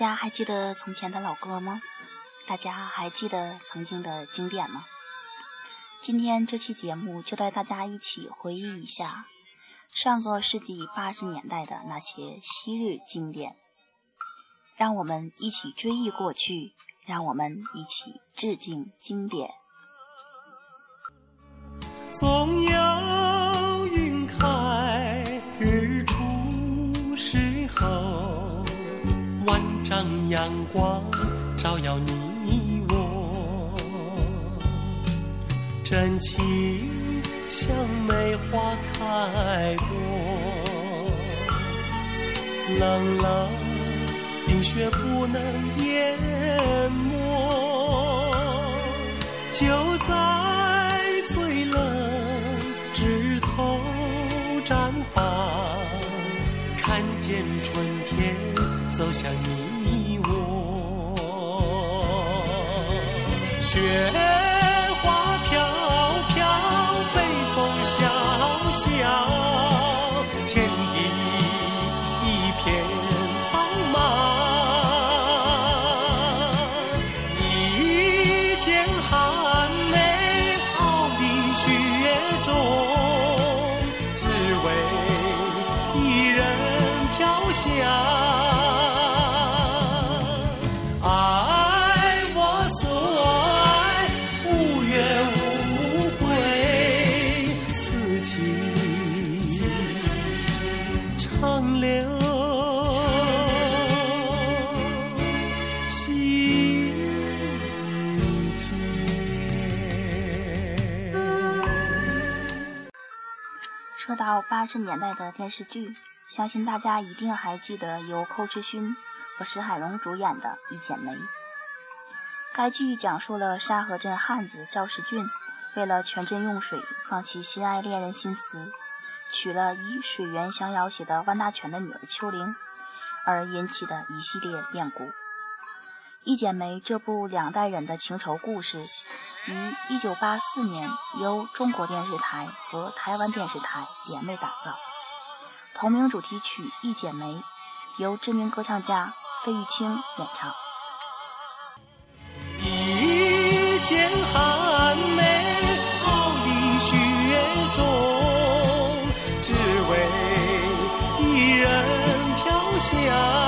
大家还记得从前的老歌吗？大家还记得曾经的经典吗？今天这期节目就带大家一起回忆一下上个世纪八十年代的那些昔日经典，让我们一起追忆过去，让我们一起致敬经典。总有让阳光照耀你我，真情像梅花开过，冷冷冰雪不能淹没，就在最冷。枝头绽放，看见春天走向你到八十年代的电视剧，相信大家一定还记得由寇世勋和石海龙主演的《一剪梅》。该剧讲述了沙河镇汉子赵世俊为了全镇用水，放弃心爱恋人心慈，娶了以水源相要挟的万大全的女儿秋玲，而引起的一系列变故。《一剪梅》这部两代人的情仇故事，于1984年由中国电视台和台湾电视台联袂打造。同名主题曲《一剪梅》由知名歌唱家费玉清演唱。一剪寒梅，傲立雪中，只为一人飘香。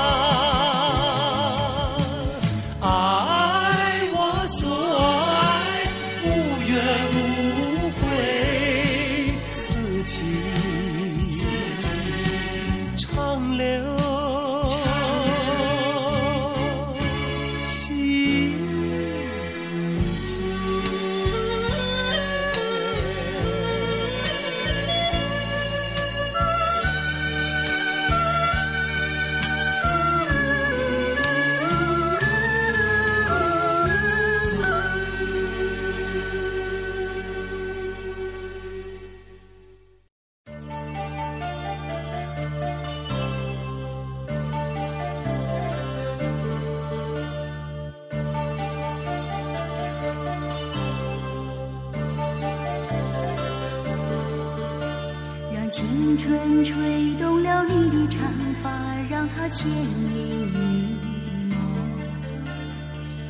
牵引你的梦。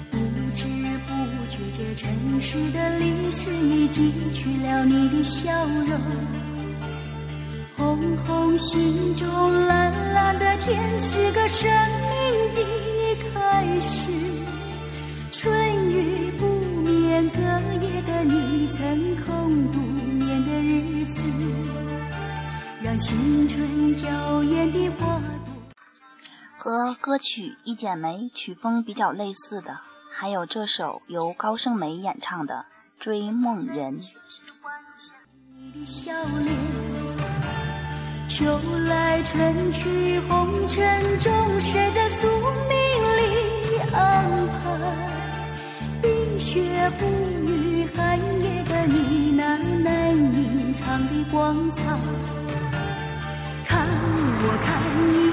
不知不觉，这城市的历史已记取了你的笑容。红红心中蓝蓝的天，是个生命的开始。春雨不眠，隔夜的你曾空独眠的日子。让青春娇艳的花。和歌曲《一剪梅》曲风比较类似的，还有这首由高胜美演唱的《追梦人》。秋来春去红尘中，谁在宿命里安排？冰雪不语，寒夜的你那难隐藏的光彩。看我看一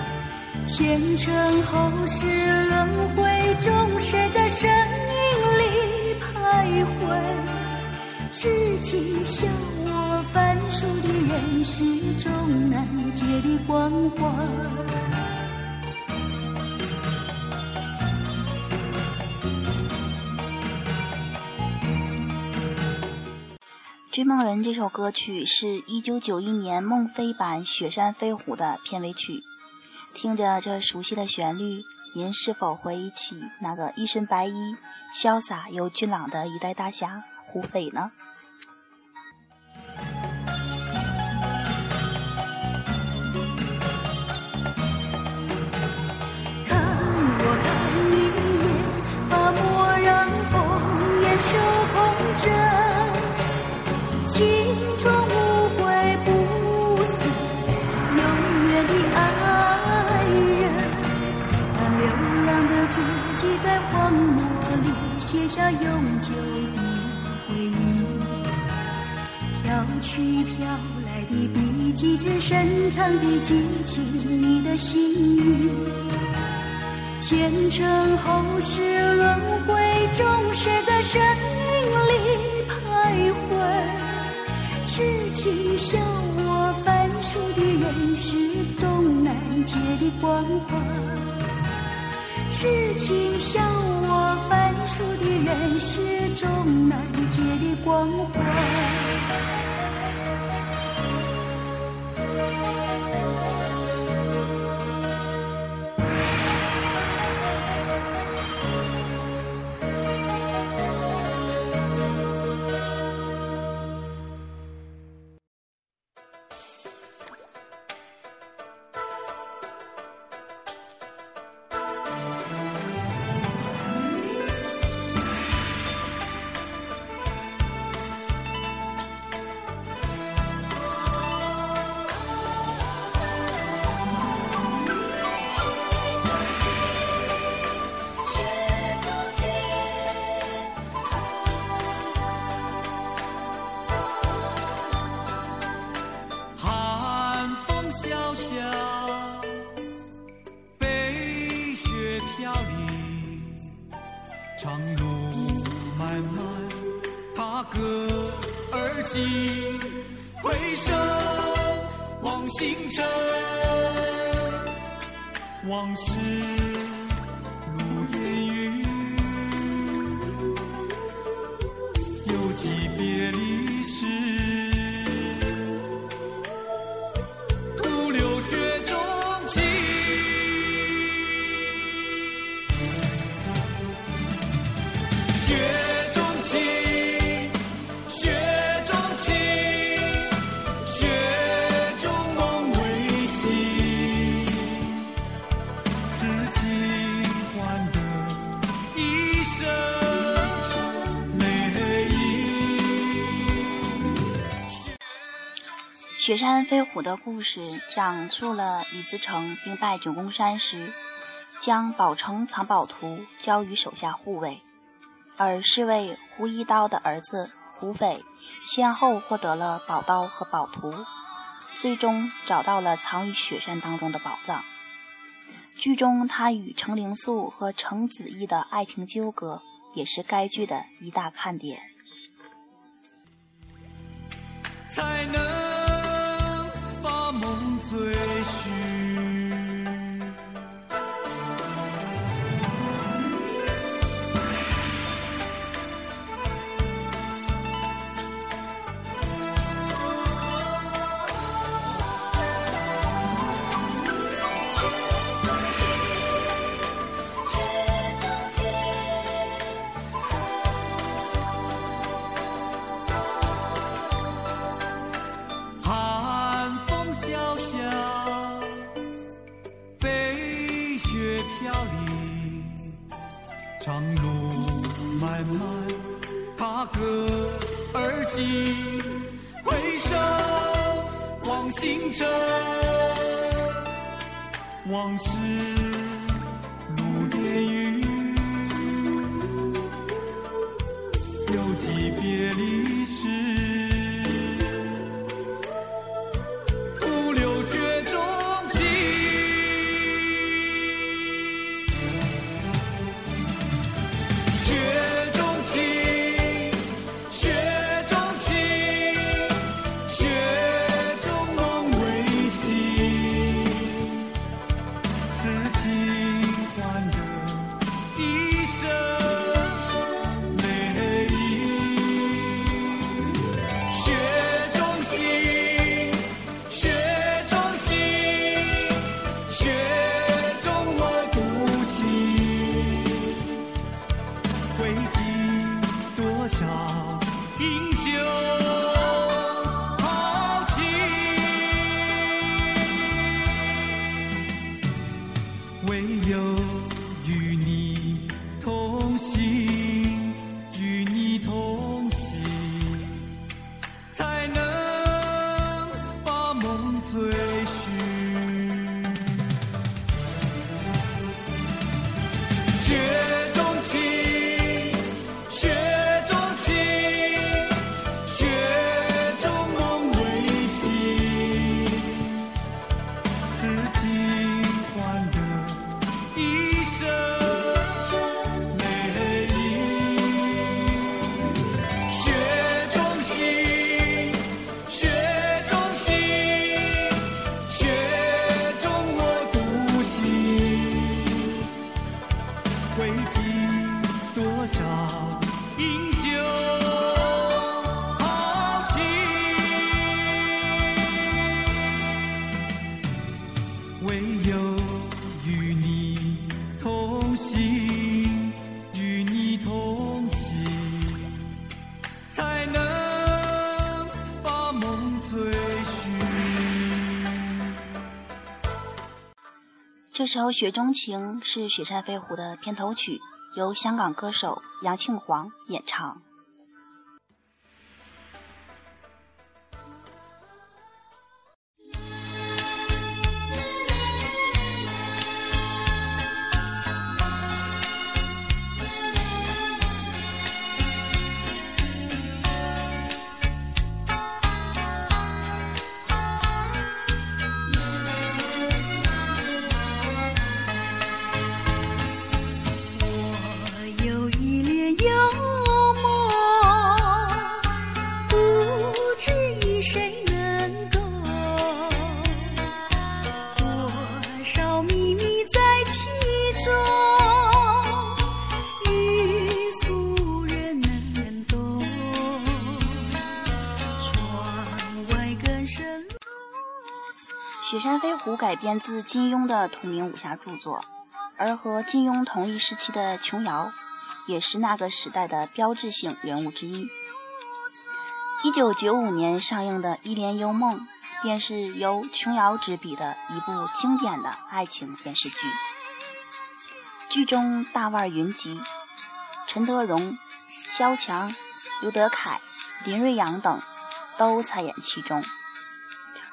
前尘后世轮回中，谁在身影里徘徊？痴情笑我凡俗的人世中难解的关怀。《追梦人》这首歌曲是一九九一年孟非版《雪山飞虎》的片尾曲。听着这熟悉的旋律，您是否回忆起那个一身白衣、潇洒又俊朗的一代大侠胡斐呢？写下永久的回忆。飘去飘来的笔迹，是深长的激情，你的心语。前尘后世轮回中，谁在身影里徘徊？痴情笑我凡俗的人世中难解的关怀，痴情笑我凡出的人是终难解的关怀。回首望星辰，往事。雪山飞虎的故事讲述了李自成兵败九宫山时，将宝城藏宝图交予手下护卫，而侍卫胡一刀的儿子胡斐先后获得了宝刀和宝图，最终找到了藏于雪山当中的宝藏。剧中他与程灵素和程子义的爱情纠葛，也是该剧的一大看点。追寻有几别离时这首《雪中情》是《雪山飞狐》的片头曲，由香港歌手杨庆煌演唱。雪山飞狐》改编自金庸的同名武侠著作，而和金庸同一时期的琼瑶，也是那个时代的标志性人物之一。一九九五年上映的《一帘幽梦》，便是由琼瑶执笔的一部经典的爱情电视剧。剧中大腕云集，陈德容、萧蔷、刘德凯、林瑞阳等都参演其中。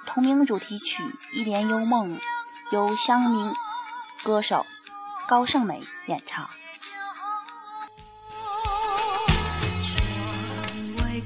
同名主题曲《一帘幽梦》由乡民歌手高胜美演唱。窗外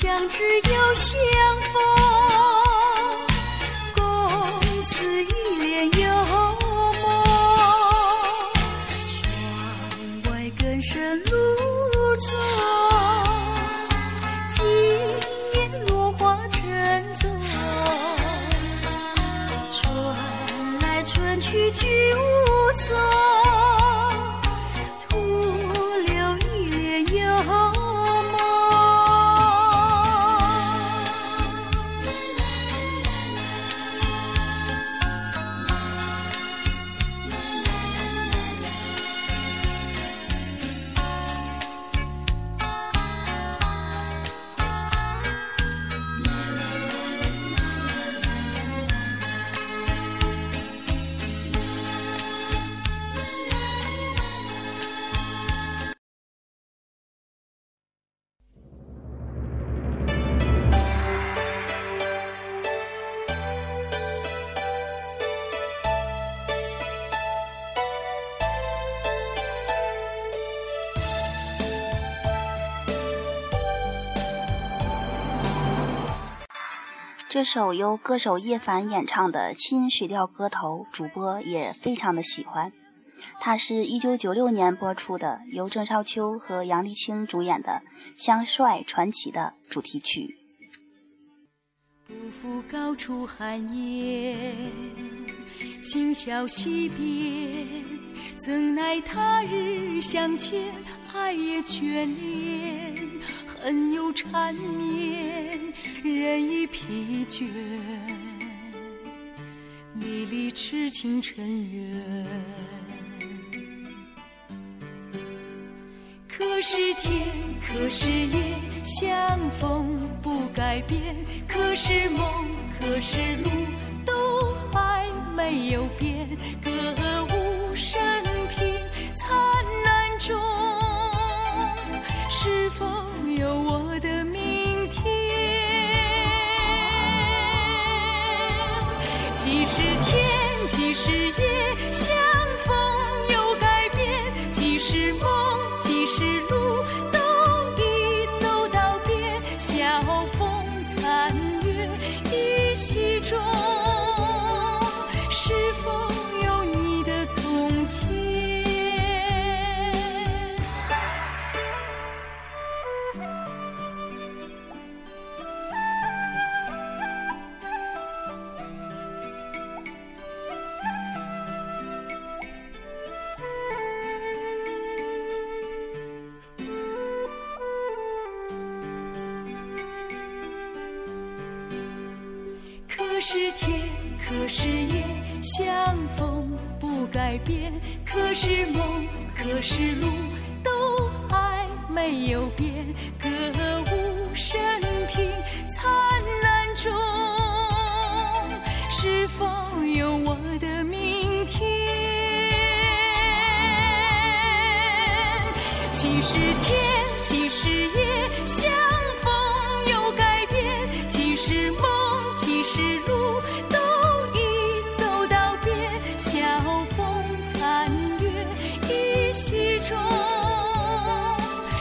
相知又相逢，共此一帘幽梦。窗外更深露重。今夜落花沉重，春来春去菊这首由歌手叶凡演唱的新水调歌头，主播也非常的喜欢。它是一九九六年播出的，由郑少秋和杨丽青主演的《香帅传奇》的主题曲。不负高处寒烟，今宵惜别，怎奈他日相见，爱也眷恋。恨又缠绵，人已疲倦，离离痴情尘缘。可是天，可是夜，相逢不改变；可是梦，可是路，都还没有变。是天，即使夜，相逢又改变；即使梦，即使路，都已走到边。晓风残月依稀中，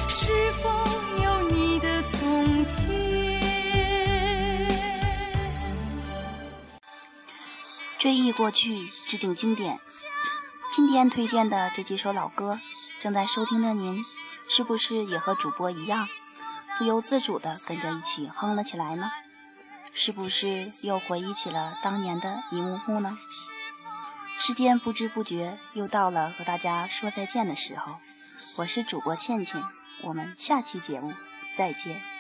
是否有你的从前？追忆过去，致敬经典。今天推荐的这几首老歌，正在收听的您，是不是也和主播一样，不由自主地跟着一起哼了起来呢？是不是又回忆起了当年的一幕幕呢？时间不知不觉又到了和大家说再见的时候，我是主播倩倩，我们下期节目再见。